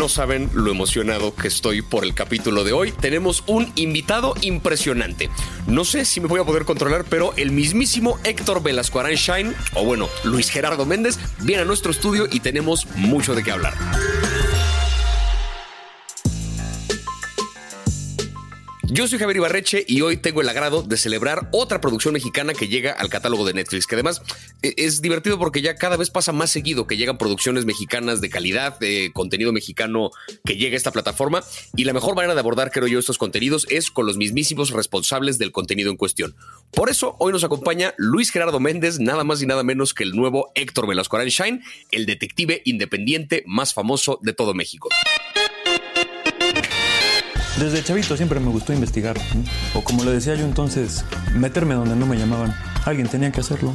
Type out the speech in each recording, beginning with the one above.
No saben lo emocionado que estoy por el capítulo de hoy. Tenemos un invitado impresionante. No sé si me voy a poder controlar, pero el mismísimo Héctor Velasco Shine, o bueno, Luis Gerardo Méndez, viene a nuestro estudio y tenemos mucho de qué hablar. Yo soy Javier Ibarreche y hoy tengo el agrado de celebrar otra producción mexicana que llega al catálogo de Netflix, que además e, es divertido porque ya cada vez pasa más seguido que llegan producciones mexicanas de calidad, de contenido mexicano que llega a esta plataforma y la mejor manera de abordar, creo yo, estos contenidos es con los mismísimos responsables del contenido en cuestión. Por eso hoy nos acompaña Luis Gerardo Méndez, nada más y nada menos que el nuevo Héctor Velasco Shine, el detective independiente más famoso de todo México. Desde chavito siempre me gustó investigar. O como le decía yo entonces, meterme donde no me llamaban. Alguien tenía que hacerlo.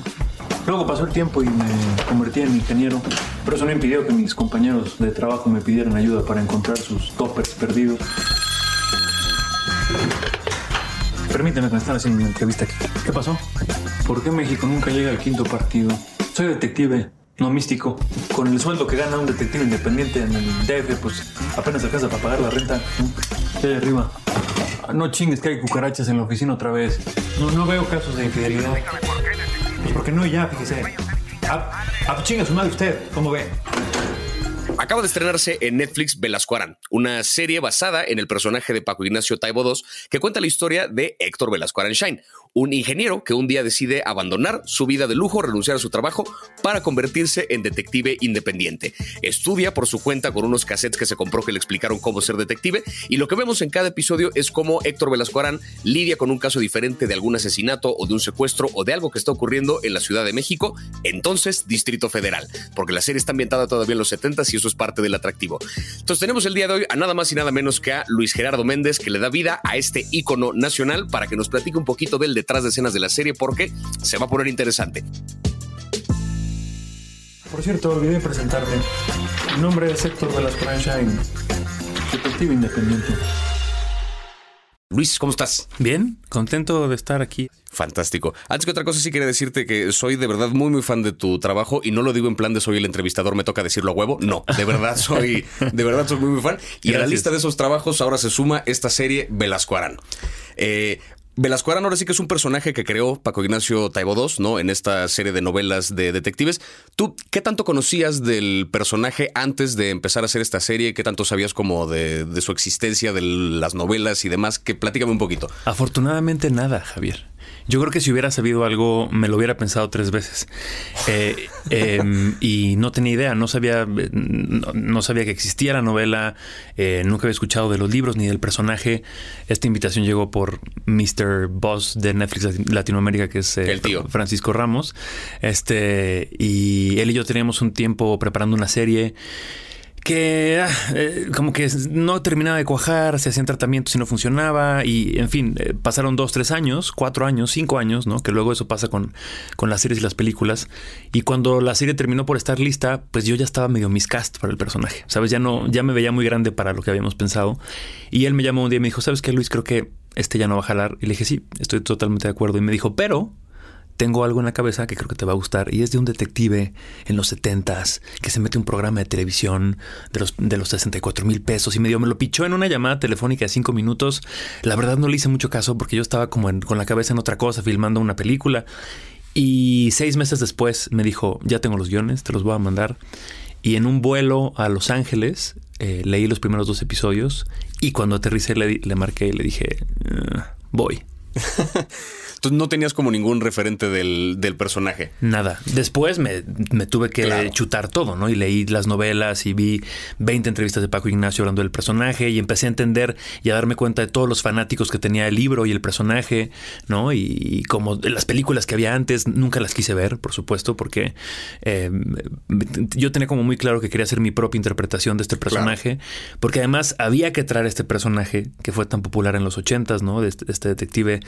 Luego pasó el tiempo y me convertí en ingeniero, pero eso no impidió que mis compañeros de trabajo me pidieran ayuda para encontrar sus toppers perdidos. Permíteme que me están haciendo una entrevista aquí. ¿Qué pasó? ¿Por qué México nunca llega al quinto partido? Soy detective no místico. Con el sueldo que gana un detective independiente en el DF, pues apenas alcanza para pagar la renta. ¿Qué hay arriba? No chingues que hay cucarachas en la oficina otra vez. No, no veo casos de infidelidad. Pues porque no ya, fíjese. Ah, ah chinga su madre usted, ¿cómo ve? Acaba de estrenarse en Netflix Velasco Arán, una serie basada en el personaje de Paco Ignacio Taibo II que cuenta la historia de Héctor Velasco Arán Shine, un ingeniero que un día decide abandonar su vida de lujo, renunciar a su trabajo para convertirse en detective independiente. Estudia por su cuenta con unos cassettes que se compró que le explicaron cómo ser detective y lo que vemos en cada episodio es cómo Héctor Velasco Arán lidia con un caso diferente de algún asesinato o de un secuestro o de algo que está ocurriendo en la Ciudad de México, entonces Distrito Federal, porque la serie está ambientada todavía en los 70 y eso es parte del atractivo. Entonces tenemos el día de hoy a nada más y nada menos que a Luis Gerardo Méndez que le da vida a este ícono nacional para que nos platique un poquito del detrás de escenas de la serie porque se va a poner interesante. Por cierto, olvidé presentarme. Mi nombre es Héctor de las Shine, detective independiente. Luis, ¿cómo estás? Bien, contento de estar aquí. Fantástico. Antes que otra cosa, sí quería decirte que soy de verdad muy, muy fan de tu trabajo y no lo digo en plan de soy el entrevistador, me toca decirlo a huevo. No, de verdad soy, de verdad soy muy, muy fan. Y a la lista de esos trabajos ahora se suma esta serie Velasco Arán. Eh, Velasco ahora sí que es un personaje que creó Paco Ignacio Taibo II, ¿no? En esta serie de novelas de detectives. ¿Tú qué tanto conocías del personaje antes de empezar a hacer esta serie? ¿Qué tanto sabías como de, de su existencia, de las novelas y demás? Que platícame un poquito. Afortunadamente nada, Javier. Yo creo que si hubiera sabido algo, me lo hubiera pensado tres veces. Eh, em, y no tenía idea, no sabía, no, sabía que existía la novela, eh, nunca había escuchado de los libros ni del personaje. Esta invitación llegó por Mr. Boss de Netflix Latinoamérica, que es eh, Francisco Ramos. Este, y él y yo teníamos un tiempo preparando una serie que eh, como que no terminaba de cuajar, se hacían tratamientos y no funcionaba y en fin, eh, pasaron dos, tres años, cuatro años, cinco años, ¿no? Que luego eso pasa con, con las series y las películas y cuando la serie terminó por estar lista, pues yo ya estaba medio miscast para el personaje, ¿sabes? Ya no, ya me veía muy grande para lo que habíamos pensado y él me llamó un día y me dijo, ¿sabes qué, Luis? Creo que este ya no va a jalar y le dije, sí, estoy totalmente de acuerdo y me dijo, pero tengo algo en la cabeza que creo que te va a gustar y es de un detective en los 70s que se mete un programa de televisión de los, de los 64 mil pesos y me, dio, me lo pichó en una llamada telefónica de cinco minutos. La verdad no le hice mucho caso porque yo estaba como con la cabeza en otra cosa, filmando una película. Y seis meses después me dijo, ya tengo los guiones, te los voy a mandar. Y en un vuelo a Los Ángeles eh, leí los primeros dos episodios y cuando aterricé le, le marqué y le dije, ah, voy. no tenías como ningún referente del, personaje. Nada. Después me, tuve que chutar todo, ¿no? Y leí las novelas y vi 20 entrevistas de Paco Ignacio hablando del personaje y empecé a entender y a darme cuenta de todos los fanáticos que tenía el libro y el personaje, ¿no? Y, como las películas que había antes, nunca las quise ver, por supuesto, porque eh, yo tenía como muy claro que quería hacer mi propia interpretación de este personaje, porque además había que traer este personaje que fue tan popular en los 80s, ¿no? De este, este detective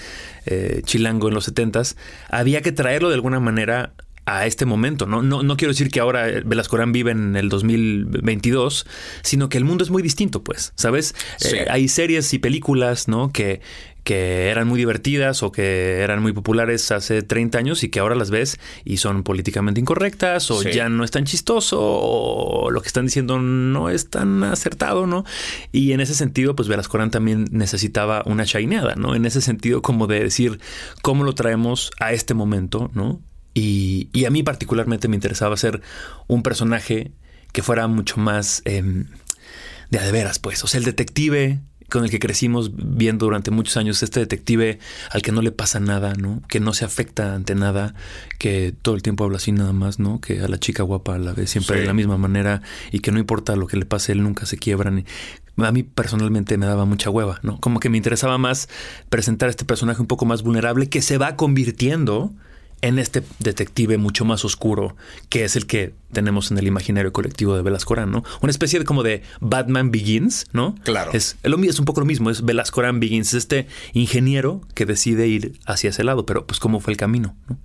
eh, chileno en los 70 había que traerlo de alguna manera a este momento. ¿no? No, no quiero decir que ahora Velasco vive en el 2022, sino que el mundo es muy distinto, pues, ¿sabes? Eh, hay series y películas, ¿no? Que, que eran muy divertidas o que eran muy populares hace 30 años y que ahora las ves y son políticamente incorrectas o ya no es tan chistoso o lo que están diciendo no es tan acertado, ¿no? Y en ese sentido, pues Velascorán también necesitaba una shineada, ¿no? En ese sentido como de decir cómo lo traemos a este momento, ¿no? Y, a mí particularmente me interesaba ser un personaje que fuera mucho más em, de a de veras, pues. O sea, el detective con el que crecimos viendo durante muchos años, este detective al que no le pasa nada, ¿no? Que no se afecta ante nada, que todo el tiempo habla así nada más, ¿no? Que a la chica guapa la ve siempre de la misma manera y que no importa lo que le pase, él nunca se quiebra. Ni... A mí personalmente me daba mucha hueva, ¿no? Como que me interesaba más presentar a este personaje un poco más vulnerable que se va convirtiendo en este detective mucho más oscuro, que es el que tenemos en el imaginario colectivo de Velasco ¿no? Una especie de como de Batman Begins, ¿no? Claro. Es, es un poco lo mismo, es Velasco Begins, este ingeniero que decide ir hacia ese lado, pero pues cómo fue el camino, ¿no?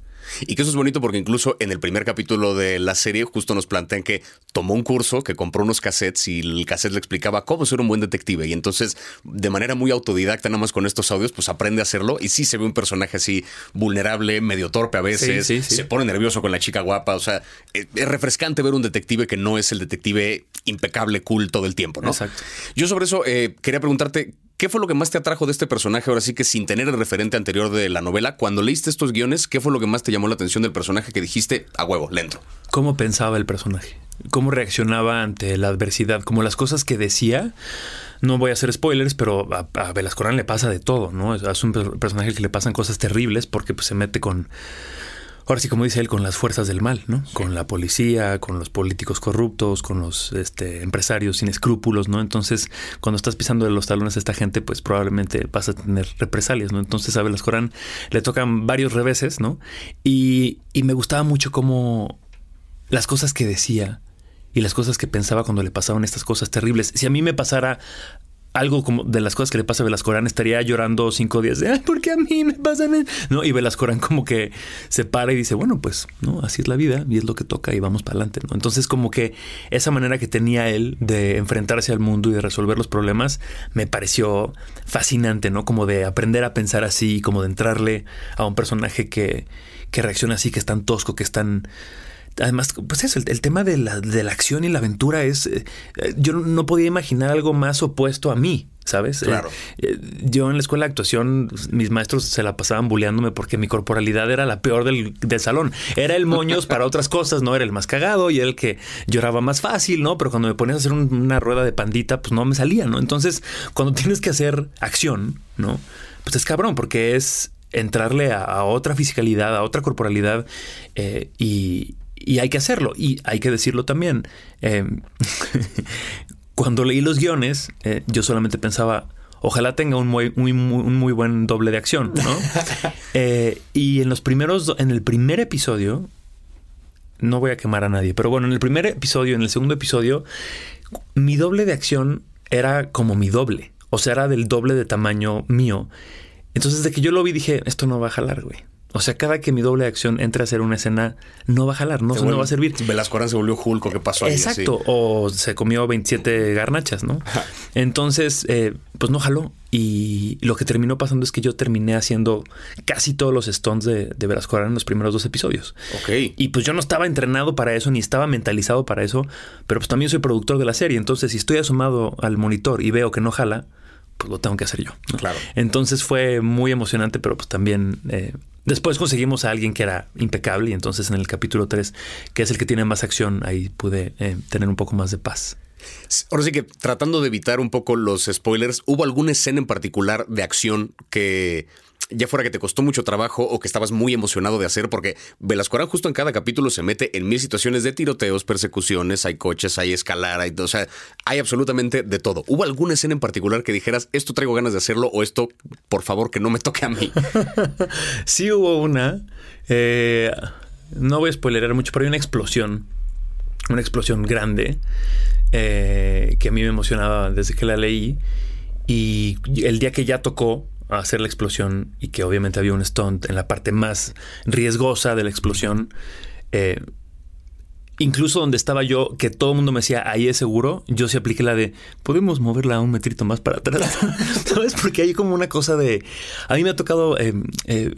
Y que eso es bonito porque incluso en el primer capítulo de la serie justo nos plantean que tomó un curso, que compró unos cassettes y el cassette le explicaba cómo ser un buen detective. Y entonces, de manera muy autodidacta, nada más con estos audios, pues aprende a hacerlo. Y sí se ve un personaje así vulnerable, medio torpe a veces, se pone nervioso con la chica guapa. O sea, eh, es refrescante ver un detective que no es el detective impecable, cool todo el tiempo, ¿no? Exacto. Yo sobre eso eh, quería preguntarte, ¿Qué fue lo que más te atrajo de este personaje? Ahora sí que sin tener el referente anterior de la novela, cuando leíste estos guiones, ¿qué fue lo que más te llamó la atención del personaje que dijiste a huevo, lento? ¿Cómo pensaba el personaje? ¿Cómo reaccionaba ante la adversidad? Como las cosas que decía. No voy a hacer spoilers, pero a, a le pasa de todo, ¿no? Es un personaje que le pasan cosas terribles porque pues, se mete con ahora sí, como dice él, con las fuerzas del mal, ¿no? Con la policía, con los políticos corruptos, con los este, empresarios sin escrúpulos, ¿no? Entonces, cuando estás pisando de los talones a esta gente, pues probablemente vas a tener represalias, ¿no? Entonces, a Velas Corán le tocan varios reveses, ¿no? Y, y me gustaba mucho cómo las cosas que decía y las cosas que pensaba cuando le pasaban estas cosas terribles. Si a mí me pasara algo como de las cosas que le pasa a Velascorán estaría llorando cinco días de, ay, ¿por qué a mí me pasan? ¿No? Y Velascorán como que se para y dice, bueno, pues, ¿no? Así es la vida y es lo que toca y vamos para adelante. Entonces como que esa manera que tenía él de enfrentarse al mundo y de resolver los problemas me pareció fascinante, ¿no? Como de aprender a pensar así, como de entrarle a un personaje que, que reacciona así, que es tan tosco, que es tan Además, pues eso, el, tema de la, de la, acción y la aventura es. Eh, yo no podía imaginar algo más opuesto a mí, ¿sabes? Eh, claro. Eh, yo en la escuela de actuación, mis maestros se la pasaban bulleándome porque mi corporalidad era la peor del, del, salón. Era el moños para otras cosas, ¿no? Era el más cagado y el que lloraba más fácil, ¿no? Pero cuando me ponías a hacer una rueda de pandita, pues no me salía, ¿no? Entonces, cuando tienes que hacer acción, ¿no? Pues es cabrón, porque es entrarle a, otra fisicalidad, a otra corporalidad y, y hay que hacerlo. Y hay que decirlo también. Em, cuando leí los guiones, eh, yo solamente pensaba, ojalá tenga un muy, muy, muy, buen doble de acción, ¿no? Eh, y en los primeros, en el primer episodio, no voy a quemar a nadie, pero bueno, en el primer episodio, en el segundo episodio, mi doble de acción era como mi doble. O sea, era del doble de tamaño mío. Entonces, desde que yo lo vi, dije, esto no va a jalar, güey. O sea, cada que mi doble de acción entre a hacer una escena, no va a jalar, no, no va a servir. Velasco se volvió Hulk, ¿qué pasó ahí? Exacto, o se comió 27 garnachas, ¿no? Entonces, eh, pues no jaló. Y lo que terminó pasando es que yo terminé haciendo casi todos los stunts de, de Velasco en los primeros dos episodios. Ok. Y pues yo no estaba entrenado para eso, ni estaba mentalizado para eso, pero pues también soy productor de la serie. Entonces, si estoy asomado al monitor y veo que no jala, pues lo tengo que hacer yo. Claro. Entonces fue muy emocionante, pero pues también eh, Después conseguimos a alguien que era impecable y entonces en el capítulo 3, que es el que tiene más acción, ahí pude eh, tener un poco más de paz. Ahora sí que tratando de evitar un poco los spoilers, ¿hubo alguna escena en particular de acción que ya fuera que te costó mucho trabajo o que estabas muy emocionado de hacer, porque Velasco justo en cada capítulo se mete en mil situaciones de tiroteos, persecuciones, hay coches, hay escalar, hay, o sea, hay absolutamente de todo. ¿Hubo alguna escena en particular que dijeras, esto traigo ganas de hacerlo o esto, por favor, que no me toque a mí? sí hubo una, eh, no voy a spoilerar mucho, pero hay una explosión, una explosión grande, eh, que a mí me emocionaba desde que la leí. Y el día que ya tocó, hacer la explosión y que obviamente había un stunt en la parte más riesgosa de la explosión. Eh, incluso donde estaba yo, que todo el mundo me decía, ahí es seguro, yo sí apliqué la de, podemos moverla un metrito más para atrás. ¿Sabes? Porque hay como una cosa de, a mí me ha tocado... Eh, eh,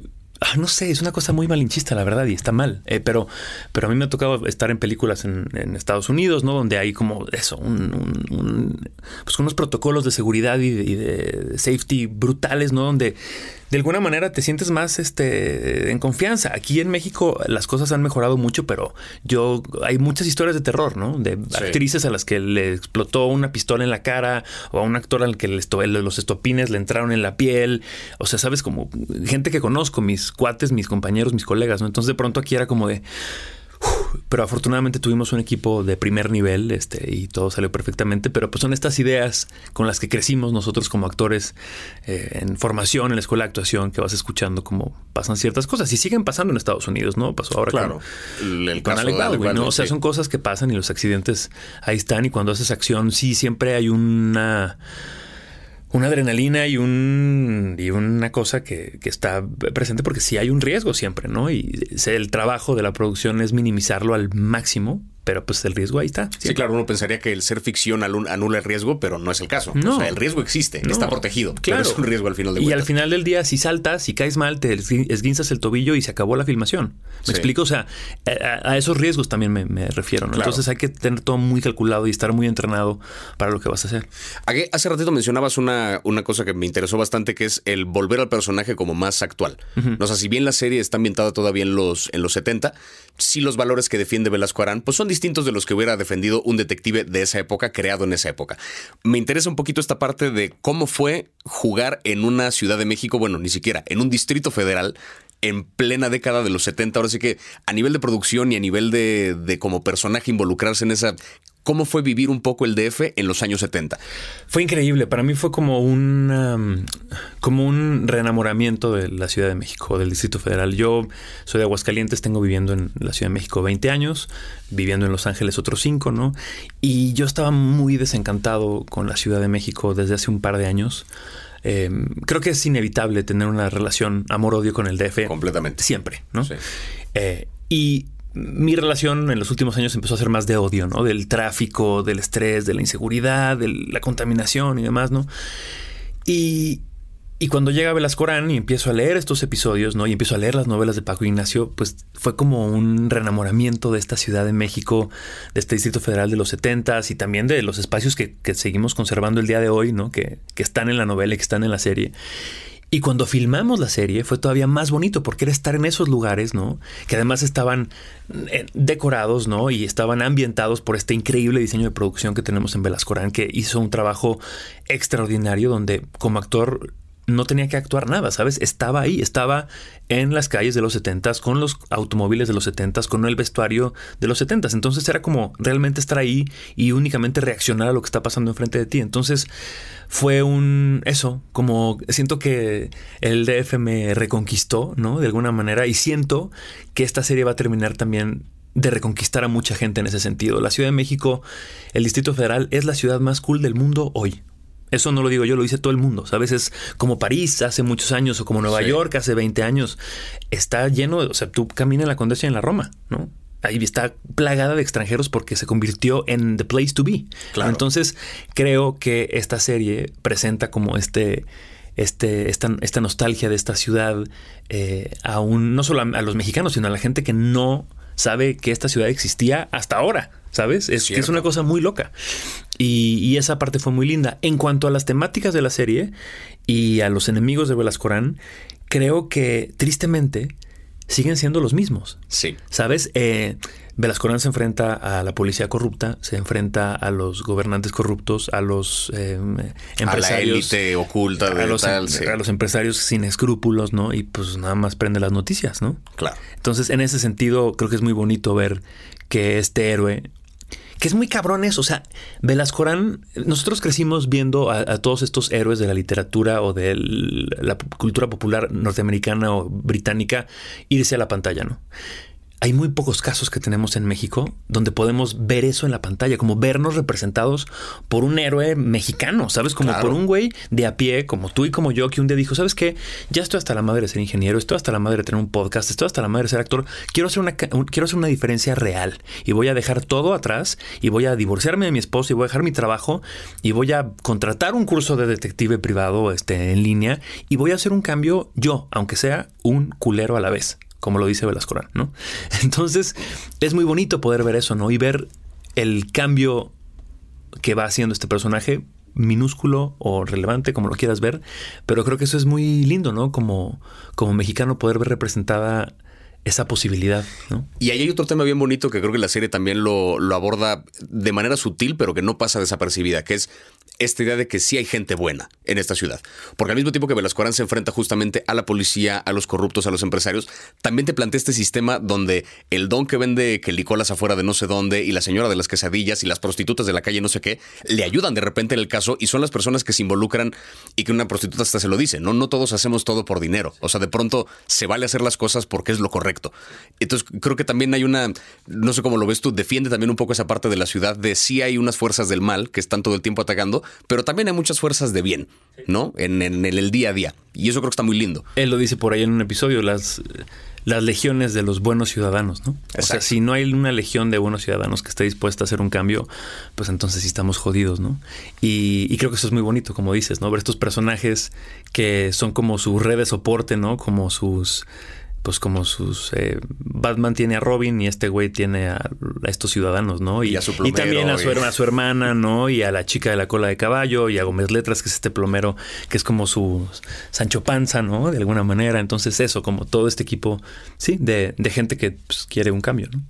no sé, es una cosa muy malinchista, la verdad, y está mal. Eh, pero, pero a mí me ha tocado estar en películas en, Estados Unidos, ¿no? Donde hay como eso, un, pues unos protocolos de seguridad y de, safety brutales, ¿no? Donde de alguna manera te sientes más este, en confianza. Aquí en México las cosas han mejorado mucho, pero yo hay muchas historias de terror, ¿no? De actrices a las que le explotó una pistola en la cara o a un actor al que los estopines le entraron en la piel. O sea, sabes, como gente que conozco, mis cuates, mis compañeros, mis colegas, ¿no? Entonces de pronto aquí era como de pero afortunadamente tuvimos un equipo de primer nivel este, y todo salió perfectamente. Pero pues son estas ideas con las que crecimos nosotros como actores eh, en formación, en la escuela de actuación, que vas escuchando cómo pasan ciertas cosas y siguen pasando en Estados Unidos, ¿no? Pasó ahora claro. con, el, Alec Baldwin, ¿no? O sea, son cosas que pasan y los accidentes ahí están. Y cuando haces acción, sí, siempre hay una una adrenalina y, un, y una cosa que, que, está presente porque sí hay un riesgo siempre, ¿no? Y el trabajo de la producción es minimizarlo al máximo pero pues el riesgo ahí está. Sí, claro, uno pensaría que el ser ficción anula el riesgo, pero no es el caso. No. O sea, el riesgo existe, está protegido. Claro. Pero es un riesgo al final de Y al final del día, si saltas, si caes mal, te esguinzas el tobillo y se acabó la filmación. ¿Me explico? O sea, a, esos riesgos también me, refiero. Entonces hay que tener todo muy calculado y estar muy entrenado para lo que vas a hacer. Hace ratito mencionabas una, una cosa que me interesó bastante, que es el volver al personaje como más actual. O sea, si bien la serie está ambientada todavía en los, en los 70, sí los valores que defiende Velasco Arán, pues son distintos de los que hubiera defendido un detective de esa época, creado en esa época. Me interesa un poquito esta parte de cómo fue jugar en una Ciudad de México, bueno, ni siquiera, en un distrito federal en plena década de los 70. Ahora sí que a nivel de producción y a nivel de, de como personaje involucrarse en esa ¿Cómo fue vivir un poco el DF en los años 70? Fue increíble. Para mí fue como un, um, como un reenamoramiento de la Ciudad de México, del Distrito Federal. Yo soy de Aguascalientes, tengo viviendo en la Ciudad de México 20 años, viviendo en Los Ángeles otros 5, ¿no? Y yo estaba muy desencantado con la Ciudad de México desde hace un par de años. Em, creo que es inevitable tener una relación amor-odio con el DF. Completamente. Siempre, ¿no? Sí. Eh, y mi relación en los últimos años empezó a ser más de odio, ¿no? Del tráfico, del estrés, de la inseguridad, de la contaminación y demás, ¿no? Y, y cuando llega Velascorán y empiezo a leer estos episodios, ¿no? Y empiezo a leer las novelas de Paco Ignacio, pues fue como un reenamoramiento de esta Ciudad de México, de este Distrito Federal de los 70 y también de los espacios que, que, seguimos conservando el día de hoy, ¿no? Que, que están en la novela y que están en la serie. Y cuando filmamos la serie fue todavía más bonito porque era estar en esos lugares, ¿no? Que además estaban eh, decorados, ¿no? Y estaban ambientados por este increíble diseño de producción que tenemos en Velascorán, que hizo un trabajo extraordinario donde como actor no tenía que actuar nada, ¿sabes? Estaba ahí, estaba en las calles de los 70 con los automóviles de los 70 con el vestuario de los 70 Entonces era como realmente estar ahí y únicamente reaccionar a lo que está pasando enfrente de ti. Entonces fue un eso, como siento que el DF me reconquistó, ¿no? De alguna manera y siento que esta serie va a terminar también de reconquistar a mucha gente en ese sentido. La Ciudad de México, el Distrito Federal, es la ciudad más cool del mundo hoy. Eso no lo digo yo, lo dice todo el mundo. A veces como París hace muchos años o como Nueva York hace 20 años. Está lleno, de, o sea, tú caminas en la Condesa y en la Roma, ¿no? Ahí está plagada de extranjeros porque se convirtió en the place to be. Entonces, creo que esta serie presenta como este, este, esta, esta nostalgia de esta ciudad eh, a no solo a, los mexicanos, sino a la gente que no sabe que esta ciudad existía hasta ahora. ¿Sabes? Es, es una cosa muy loca. Y, esa parte fue muy linda. En cuanto a las temáticas de la serie y a los enemigos de Velascorán, creo que tristemente siguen siendo los mismos. Sí. ¿Sabes? Eh, Velascorán se enfrenta a la policía corrupta, se enfrenta a los gobernantes corruptos, a los empresarios. A la élite oculta de a los, em, A los empresarios sin escrúpulos, ¿no? Y pues nada más prende las noticias, ¿no? Claro. Entonces, en ese sentido, creo que es muy bonito ver que este héroe que es muy cabrones. O sea, Velascorán, nosotros crecimos viendo a, todos estos héroes de la literatura o de la cultura popular norteamericana o británica irse a la pantalla, ¿no? Hay muy pocos casos que tenemos en México donde podemos ver eso en la pantalla, como vernos representados por un héroe mexicano, ¿sabes? Como por un güey de a pie, como tú y como yo, que un día dijo, ¿sabes qué? Ya estoy hasta la madre de ser ingeniero, estoy hasta la madre de tener un podcast, estoy hasta la madre de ser actor, quiero hacer una, quiero hacer una diferencia real y voy a dejar todo atrás y voy a divorciarme de mi esposo y voy a dejar mi trabajo y voy a contratar un curso de detective privado este, en línea y voy a hacer un cambio yo, aunque sea un culero a la vez como lo dice Velasco, ¿no? Entonces, es muy bonito poder ver eso, ¿no? Y ver el cambio que va haciendo este personaje, minúsculo o relevante, como lo quieras ver, pero creo que eso es muy lindo, ¿no? Como, como mexicano poder ver representada esa posibilidad. ¿no? Y ahí hay otro tema bien bonito que creo que la serie también lo, lo, aborda de manera sutil, pero que no pasa desapercibida, que es esta idea de que sí hay gente buena en esta ciudad. Porque al mismo tiempo que Velasco Arán se enfrenta justamente a la policía, a los corruptos, a los empresarios, también te plantea este sistema donde el don que vende que licolas afuera de no sé dónde y la señora de las quesadillas y las prostitutas de la calle no sé qué, le ayudan de repente en el caso y son las personas que se involucran y que una prostituta hasta se lo dice, ¿no? No todos hacemos todo por dinero. O sea, de pronto se vale hacer las cosas porque es lo correcto. Entonces creo que también hay una, no sé cómo lo ves tú, defiende también un poco esa parte de la ciudad de sí hay unas fuerzas del mal que están todo el tiempo atacando, pero también hay muchas fuerzas de bien, ¿no? En, el día a día. Y eso creo que está muy lindo. Él lo dice por ahí en un episodio, las, las legiones de los buenos ciudadanos, ¿no? O sea, si no hay una legión de buenos ciudadanos que esté dispuesta a hacer un cambio, pues entonces sí estamos jodidos, ¿no? Y, y creo que eso es muy bonito, como dices, ¿no? Ver estos personajes que son como su red de soporte, ¿no? Como sus pues como sus eh, Batman tiene a Robin y este güey tiene a, estos ciudadanos, ¿no? Y, a su y también a su, a su, hermana, ¿no? Y a la chica de la cola de caballo y a Gómez Letras, que es este plomero, que es como su Sancho Panza, ¿no? De alguna manera. Entonces eso, como todo este equipo, sí, de, de gente que pues, quiere un cambio, ¿no?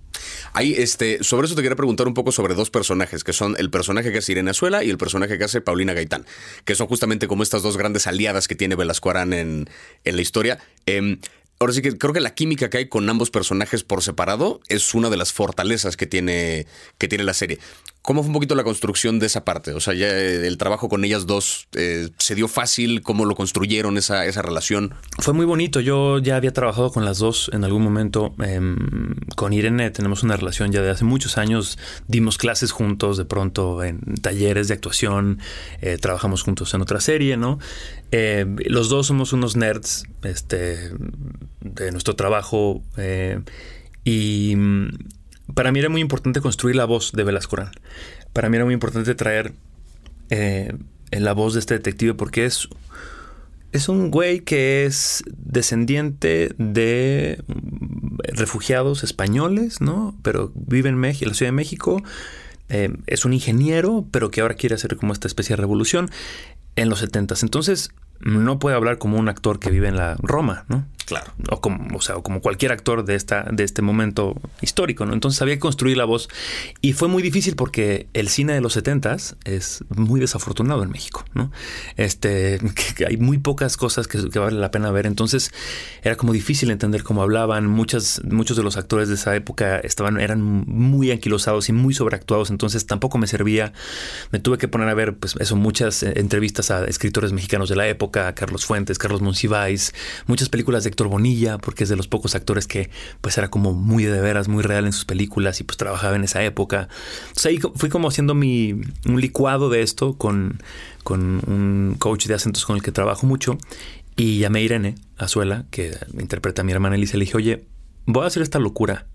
Ahí, este, sobre eso te quería preguntar un poco sobre dos personajes, que son el personaje que hace Irene Azuela y el personaje que hace Paulina Gaitán, que son justamente como estas dos grandes aliadas que tiene Velasco Arán en, en la historia. Eh, Ahora sí que creo que la química que hay con ambos personajes por separado es una de las fortalezas que tiene, que tiene la serie. ¿Cómo fue un poquito la construcción de esa parte? O sea, ya eh, el trabajo con ellas dos eh, se dio fácil, cómo lo construyeron esa, esa relación. Fue muy bonito. Yo ya había trabajado con las dos en algún momento. Em, con Irene tenemos una relación ya de hace muchos años. Dimos clases juntos de pronto en talleres de actuación. Eh, trabajamos juntos en otra serie, ¿no? los dos somos unos nerds este, de nuestro trabajo. y para mí era muy importante construir la voz de Velasco Para mí era muy importante traer eh, la voz de este detective porque es, es un güey que es descendiente de refugiados españoles, ¿no? Pero vive en, México, en la Ciudad de México. Eh, es un ingeniero, pero que ahora quiere hacer como esta especie de revolución en los 70 Entonces, no puede hablar como un actor que vive en la Roma, ¿no? Claro. O como, o sea, como cualquier actor de, esta, de este momento histórico, ¿no? Entonces había que construir la voz. Y fue muy difícil porque el cine de los 70 es muy desafortunado en México, ¿no? Este, que, hay muy pocas cosas que, vale la pena ver. Entonces era como difícil entender cómo hablaban. Muchas, muchos de los actores de esa época estaban, eran muy anquilosados y muy sobreactuados. Entonces tampoco me servía. Me tuve que poner a ver, pues eso, muchas eh, entrevistas a escritores mexicanos de la época, Carlos Fuentes, Carlos Monsiváis, muchas películas de Bonilla, porque es de los pocos actores que pues era como muy de veras, muy real en sus películas y pues trabajaba en esa época. Entonces ahí fui como haciendo mi, un licuado de esto con, con un coach de acentos con el que trabajo mucho y llamé a Irene Azuela, que interpreta a mi hermana Elisa, le dije, oye, voy a hacer esta locura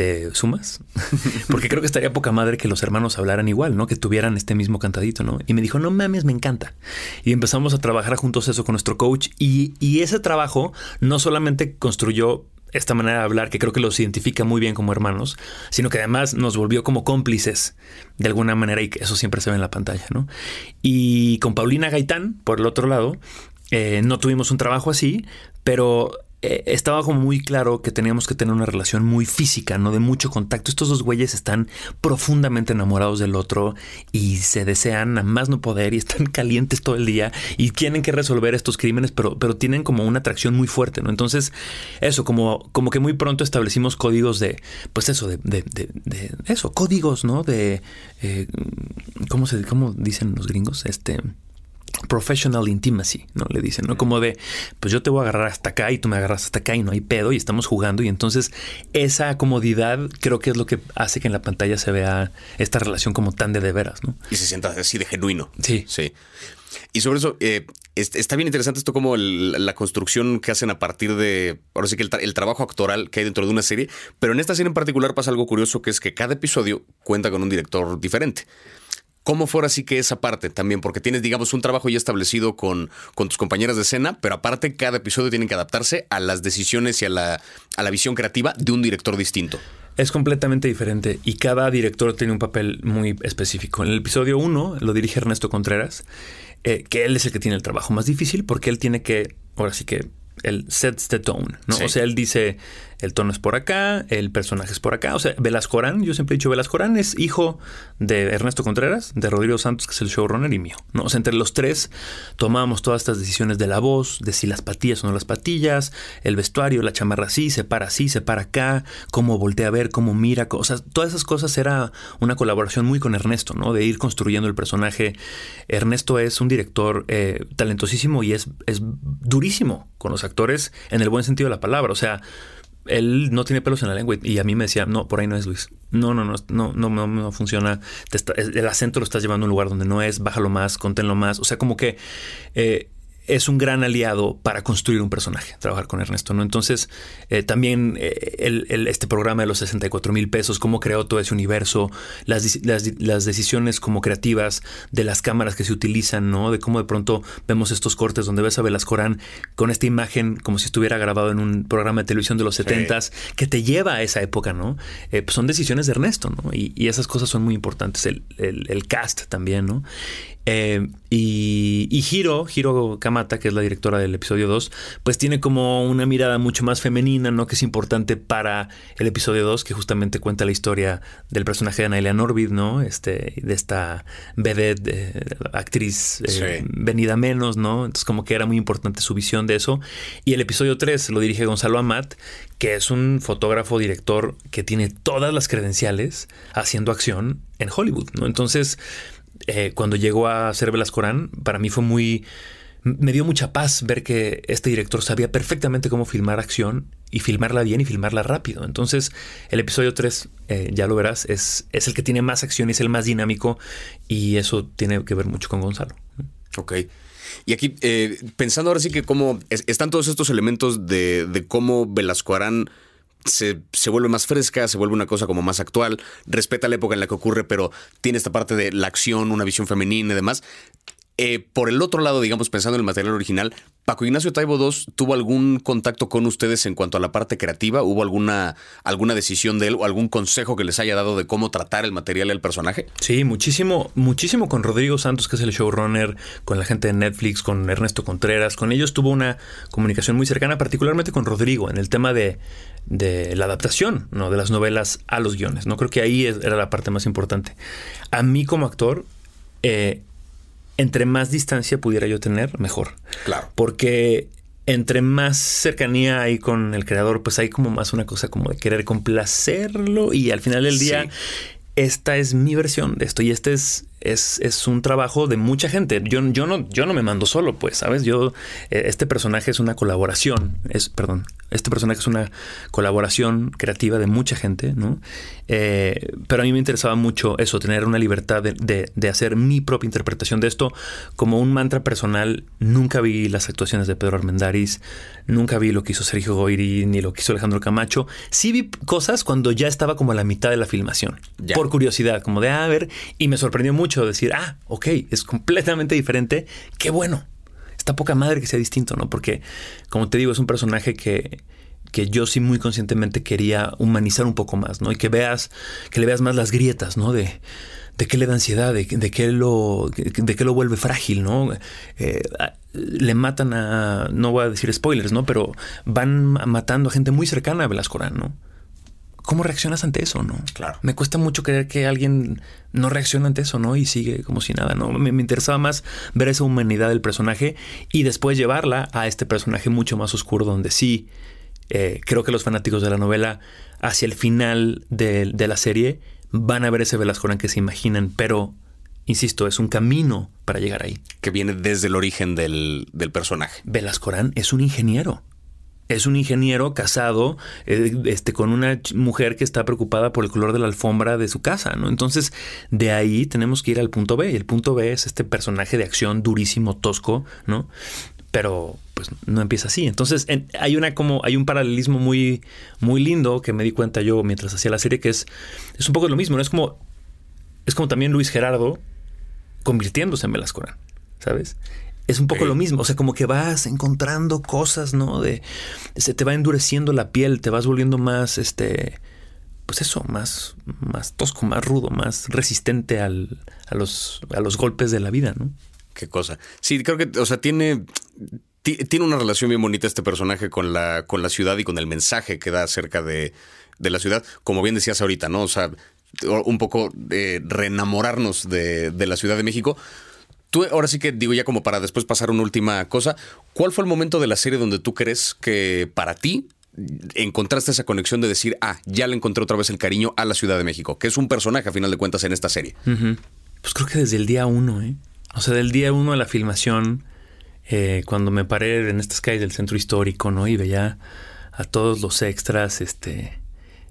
¿te sumas? Porque creo que estaría poca madre que los hermanos hablaran igual, ¿no? Que tuvieran este mismo cantadito, ¿no? Y me dijo, no mames, me encanta. Y empezamos a trabajar juntos eso con nuestro coach y, y ese trabajo no solamente construyó esta manera de hablar que creo que los identifica muy bien como hermanos, sino que además nos volvió como cómplices de alguna manera y que eso siempre se ve en la pantalla, ¿no? Y con Paulina Gaitán, por el otro lado, eh, no tuvimos un trabajo así, pero eh, estaba como muy claro que teníamos que tener una relación muy física, no de mucho contacto. Estos dos güeyes están profundamente enamorados del otro y se desean a más no poder y están calientes todo el día y tienen que resolver estos crímenes, pero, pero tienen como una atracción muy fuerte, ¿no? Entonces, eso, como, como que muy pronto establecimos códigos de, pues eso, de, de, de, eso, códigos, ¿no? De, eh, ¿cómo se, cómo dicen los gringos? Este professional intimacy, ¿no? Le dicen, ¿no? Como de, pues yo te voy a agarrar hasta acá y tú me agarras hasta acá y no hay pedo y estamos jugando y entonces esa comodidad creo que es lo que hace que en la pantalla se vea esta relación como tan de de veras, ¿no? Y se sienta así de genuino. Sí. Sí. Y sobre eso, eh, está bien interesante esto como la construcción que hacen a partir de, ahora sí que el, el, trabajo actoral que hay dentro de una serie, pero en esta serie en particular pasa algo curioso que es que cada episodio cuenta con un director diferente. ¿Cómo fuera así que esa parte también? Porque tienes, digamos, un trabajo ya establecido con, con tus compañeras de escena, pero aparte cada episodio tiene que adaptarse a las decisiones y a la, a la visión creativa de un director distinto. Es completamente diferente y cada director tiene un papel muy específico. En el episodio 1 lo dirige Ernesto Contreras, eh, que él es el que tiene el trabajo más difícil porque él tiene que, ahora sí que, él sets the tone, ¿no? O sea, él dice, el tono es por acá, el personaje es por acá. O sea, Velascorán, yo siempre he dicho, Velascorán es hijo de Ernesto Contreras, de Rodrigo Santos, que es el showrunner, y mío. ¿no? O sea, entre los tres tomábamos todas estas decisiones de la voz, de si las patillas o no las patillas, el vestuario, la chamarra así, se para así, se para acá, cómo voltea a ver, cómo mira. O sea, todas esas cosas era una colaboración muy con Ernesto, ¿no? De ir construyendo el personaje. Ernesto es un director eh, talentosísimo y es, es durísimo con los actores en el buen sentido de la palabra. O sea, él no tiene pelos en la lengua y a mí me decía, no, por ahí no es Luis. No, no, no, no, no, no, funciona. el acento lo estás llevando a un lugar donde no es, bájalo más, conténlo más. O sea, como que eh, es un gran aliado para construir un personaje, trabajar con Ernesto, ¿no? Entonces, eh, también eh, este programa de los 64 mil pesos, cómo creó todo ese universo, las, las, decisiones como creativas de las cámaras que se utilizan, ¿no? De cómo de pronto vemos estos cortes donde ves a Velascorán con esta imagen como si estuviera grabado en un programa de televisión de los 70s, que te lleva a esa época, ¿no? Eh, pues son decisiones de Ernesto, ¿no? Y, esas cosas son muy importantes, el, el cast también, ¿no? Eh, y, y Hiro, Hiro Kamata, que es la directora del episodio 2, pues tiene como una mirada mucho más femenina, ¿no? Que es importante para el episodio 2, que justamente cuenta la historia del personaje de Anaelia Norvid, ¿no? Este, de esta vedette, eh, actriz eh, venida menos, ¿no? Entonces como que era muy importante su visión de eso. Y el episodio 3 lo dirige Gonzalo Amat, que es un fotógrafo, director que tiene todas las credenciales haciendo acción en Hollywood, ¿no? Entonces eh, cuando llegó a ser Velascorán, para mí fue muy... Me dio mucha paz ver que este director sabía perfectamente cómo filmar acción y filmarla bien y filmarla rápido. Entonces, el episodio 3, eh, ya lo verás, es, es el que tiene más acción y es el más dinámico y eso tiene que ver mucho con Gonzalo. Ok. Y aquí, eh, pensando ahora sí que cómo están todos estos elementos de, de cómo Velasco Arán se, se, vuelve más fresca, se vuelve una cosa como más actual, respeta la época en la que ocurre, pero tiene esta parte de la acción, una visión femenina y demás. Eh, por el otro lado, digamos, pensando en el material original, Paco Ignacio Taibo II tuvo algún contacto con ustedes en cuanto a la parte creativa? ¿Hubo alguna, alguna decisión de él o algún consejo que les haya dado de cómo tratar el material y el personaje? Sí, muchísimo, muchísimo con Rodrigo Santos, que es el showrunner, con la gente de Netflix, con Ernesto Contreras. Con ellos tuvo una comunicación muy cercana, particularmente con Rodrigo, en el tema de, de la adaptación ¿no? de las novelas a los guiones. ¿no? Creo que ahí era la parte más importante. A mí como actor, eh, entre más distancia pudiera yo tener, mejor. Claro. Porque entre más cercanía hay con el creador, pues hay como más una cosa como de querer complacerlo y al final del día esta es mi versión de esto y este es, es, un trabajo de mucha gente. Yo, yo, no, yo no me mando solo, pues, ¿sabes? Yo, eh, este personaje es una colaboración, es, perdón, este personaje es una colaboración creativa de mucha gente, ¿no? Eh, pero a mí me interesaba mucho eso, tener una libertad de, de, hacer mi propia interpretación de esto como un mantra personal. Nunca vi las actuaciones de Pedro Armendáriz, nunca vi lo que hizo Sergio Goyri ni lo que hizo Alejandro Camacho. Sí vi cosas cuando ya estaba como a la mitad de la filmación, por curiosidad, como de, a ver, y me sorprendió mucho decir, ah, ok, es completamente diferente, qué bueno. Está poca madre que sea distinto, ¿no? Porque, como te digo, es un personaje que, que yo sí muy conscientemente quería humanizar un poco más, ¿no? Y que veas, que le veas más las grietas, ¿no? De, de qué le da ansiedad, de, qué lo, de qué lo vuelve frágil, ¿no? Eh, le matan a, no voy a decir spoilers, ¿no? Pero van matando a gente muy cercana a Velascorán, ¿no? ¿Cómo reaccionas ante eso, no? Claro. Me cuesta mucho creer que alguien no reacciona ante eso, ¿no? Y sigue como si nada, ¿no? Me, interesaba más ver esa humanidad del personaje y después llevarla a este personaje mucho más oscuro, donde sí eh, creo que los fanáticos de la novela, hacia el final de, la serie, van a ver ese Velasco que se imaginan, pero insisto, es un camino para llegar ahí. Que viene desde el origen del, del personaje. Velascorán es un ingeniero es un ingeniero casado eh, este, con una mujer que está preocupada por el color de la alfombra de su casa, ¿no? Entonces, de ahí tenemos que ir al punto B. Y el punto B es este personaje de acción durísimo, tosco, ¿no? Pero pues no empieza así. Entonces, hay una como, hay un paralelismo muy, muy lindo que me di cuenta yo mientras hacía la serie, que es, es un poco lo mismo, ¿no? Es como, es como también Luis Gerardo convirtiéndose en Velasco, ¿sabes? Es un poco lo mismo. O sea, como que vas encontrando cosas, ¿no? De se te va endureciendo la piel, te vas volviendo más, este, pues eso, más, más tosco, más rudo, más resistente al, a los, a los golpes de la vida, ¿no? Qué cosa. Sí, creo que, o sea, tiene, tiene una relación bien bonita este personaje con la, con la ciudad y con el mensaje que da acerca de, de la ciudad. Como bien decías ahorita, ¿no? O sea, un poco de reenamorarnos de, de la Ciudad de México Tú, ahora sí que digo ya como para después pasar una última cosa, ¿cuál fue el momento de la serie donde tú crees que para ti encontraste esa conexión de decir, ah, ya le encontré otra vez el cariño a la Ciudad de México, que es un personaje a final de cuentas en esta serie? Pues creo que desde el día uno, ¿eh? O sea, del día uno de la filmación, eh, cuando me paré en estas calles del centro histórico, ¿no? Y veía a todos los extras, este,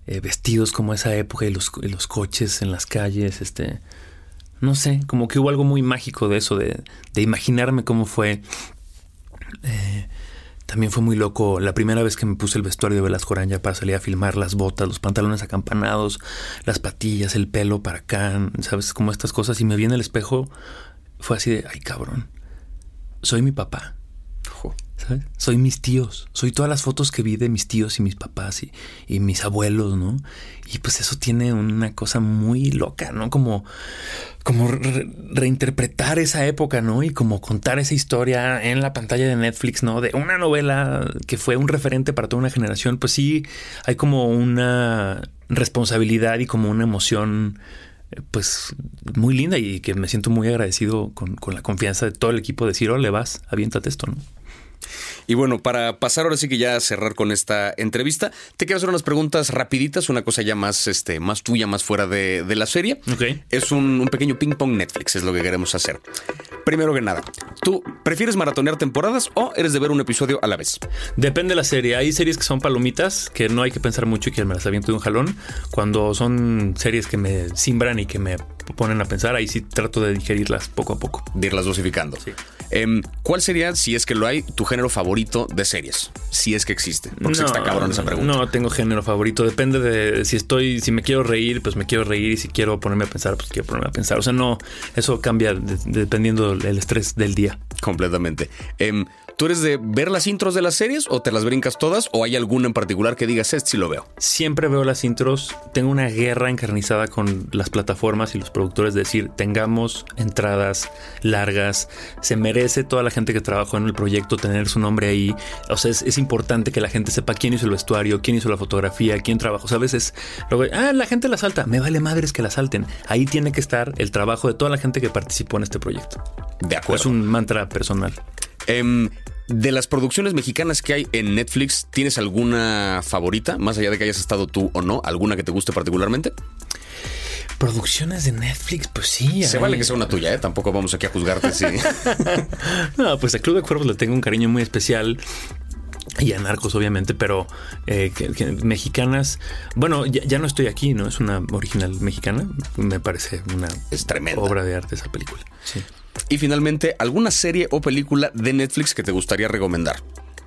eh, vestidos como esa época y los, y los coches en las calles, este no sé, como que hubo algo muy mágico de eso, de, imaginarme cómo fue. Eh, también fue muy loco la primera vez que me puse el vestuario de Velasco Aranya para salir a filmar las botas, los pantalones acampanados, las patillas, el pelo para acá, ¿sabes? Como estas cosas. Y me vi en el espejo, fue así de, ay cabrón, soy mi papá. Soy mis tíos, soy todas las fotos que vi de mis tíos y mis papás y, mis abuelos, ¿no? Y pues eso tiene una cosa muy loca, ¿no? Como, como reinterpretar esa época, ¿no? Y como contar esa historia en la pantalla de Netflix, ¿no? De una novela que fue un referente para toda una generación, pues sí, hay como una responsabilidad y como una emoción pues muy linda y que me siento muy agradecido con, la confianza de todo el equipo de decir, oh, le vas, aviéntate esto, ¿no? Y bueno, para pasar ahora sí que ya a cerrar con esta entrevista, te quiero hacer unas preguntas rapiditas, una cosa ya más, este, más tuya, más fuera de, la serie. Es un, pequeño ping pong Netflix, es lo que queremos hacer. Primero que nada, ¿tú prefieres maratonear temporadas o eres de ver un episodio a la vez? Depende de la serie. Hay series que son palomitas, que no hay que pensar mucho y que me las aviento de un jalón. Cuando son series que me simbran y que me ponen a pensar, ahí sí trato de digerirlas poco a poco. De irlas dosificando. Sí. Em, ¿Cuál sería, si es que lo hay, tu género favorito de series? Si es que existe. Porque no, está cabrón esa pregunta. No tengo género favorito. Depende de si estoy, si me quiero reír, pues me quiero reír. Y si quiero ponerme a pensar, pues quiero ponerme a pensar. O sea, no, eso cambia dependiendo del estrés del día. Completamente. Em, ¿Tú eres de ver las intros de las series o te las brincas todas o hay alguna en particular que digas, este sí lo veo? Siempre veo las intros. Tengo una guerra encarnizada con las plataformas y los productores de decir, tengamos entradas largas. Se merece toda la gente que trabajó en el proyecto tener su nombre ahí. O sea, es, importante que la gente sepa quién hizo el vestuario, quién hizo la fotografía, quién trabajó. O sea, a veces, ah, la gente la salta. Me vale madres que la salten. Ahí tiene que estar el trabajo de toda la gente que participó en este proyecto. De acuerdo. Es un mantra personal. Em, de las producciones mexicanas que hay en Netflix, ¿tienes alguna favorita? Más allá de que hayas estado tú o no, ¿alguna que te guste particularmente? Producciones de Netflix, pues sí. Se vale que sea una tuya, ¿eh? Tampoco vamos aquí a juzgarte, sí. no, pues a Club de Cuervos le tengo un cariño muy especial y a Narcos, obviamente, pero eh, mexicanas. Bueno, ya, no estoy aquí, ¿no? Es una original mexicana. Me parece una es tremenda. obra de arte esa película. Sí. Y finalmente, ¿alguna serie o película de Netflix que te gustaría recomendar?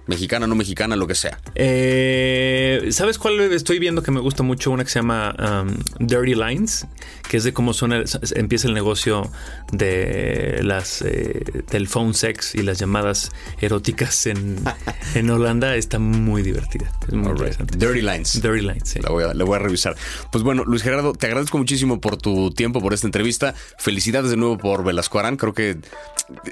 Mexicana, no mexicana, lo que sea. Eh, ¿Sabes cuál estoy viendo que me gusta mucho? Una que se llama um, Dirty Lines, que es de cómo suena, empieza el negocio de las eh, del phone sex y las llamadas eróticas en, en Holanda. Está muy divertida. Es muy Dirty Lines. Dirty Lines, sí. La voy, a, voy a revisar. Pues bueno, Luis Gerardo, te agradezco muchísimo por tu tiempo, por esta entrevista. Felicidades de nuevo por Velasco Arán. Creo que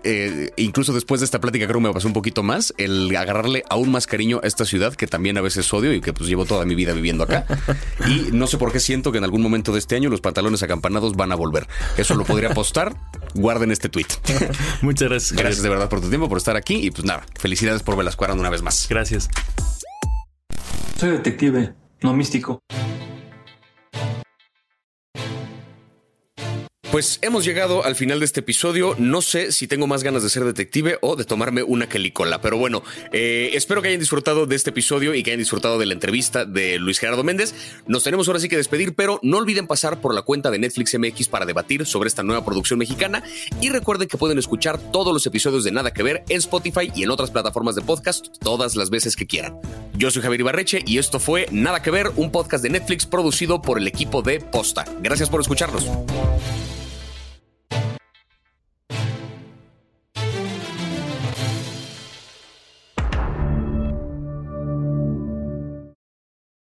eh, incluso después de esta plática creo que me pasó un poquito más el agarrar darle aún más cariño a esta ciudad que también a veces odio y que pues llevo toda mi vida viviendo acá. Y no sé por qué siento que en algún momento de este año los pantalones acampanados van a volver. Eso lo podría apostar. Guarden este tweet. Muchas gracias. Gracias de verdad por tu tiempo, por estar aquí y pues nada, felicidades por Velasco una vez más. Gracias. Soy detective, no místico. Pues hemos llegado al final de este episodio. No sé si tengo más ganas de ser detective o de tomarme una calicola, pero bueno, eh, espero que hayan disfrutado de este episodio y que hayan disfrutado de la entrevista de Luis Gerardo Méndez. Nos tenemos ahora sí que despedir, pero no olviden pasar por la cuenta de Netflix MX para debatir sobre esta nueva producción mexicana y recuerden que pueden escuchar todos los episodios de Nada que Ver en Spotify y en otras plataformas de podcast todas las veces que quieran. Yo soy Javier Ibarreche y esto fue Nada que Ver, un podcast de Netflix producido por el equipo de Posta. Gracias por escucharnos.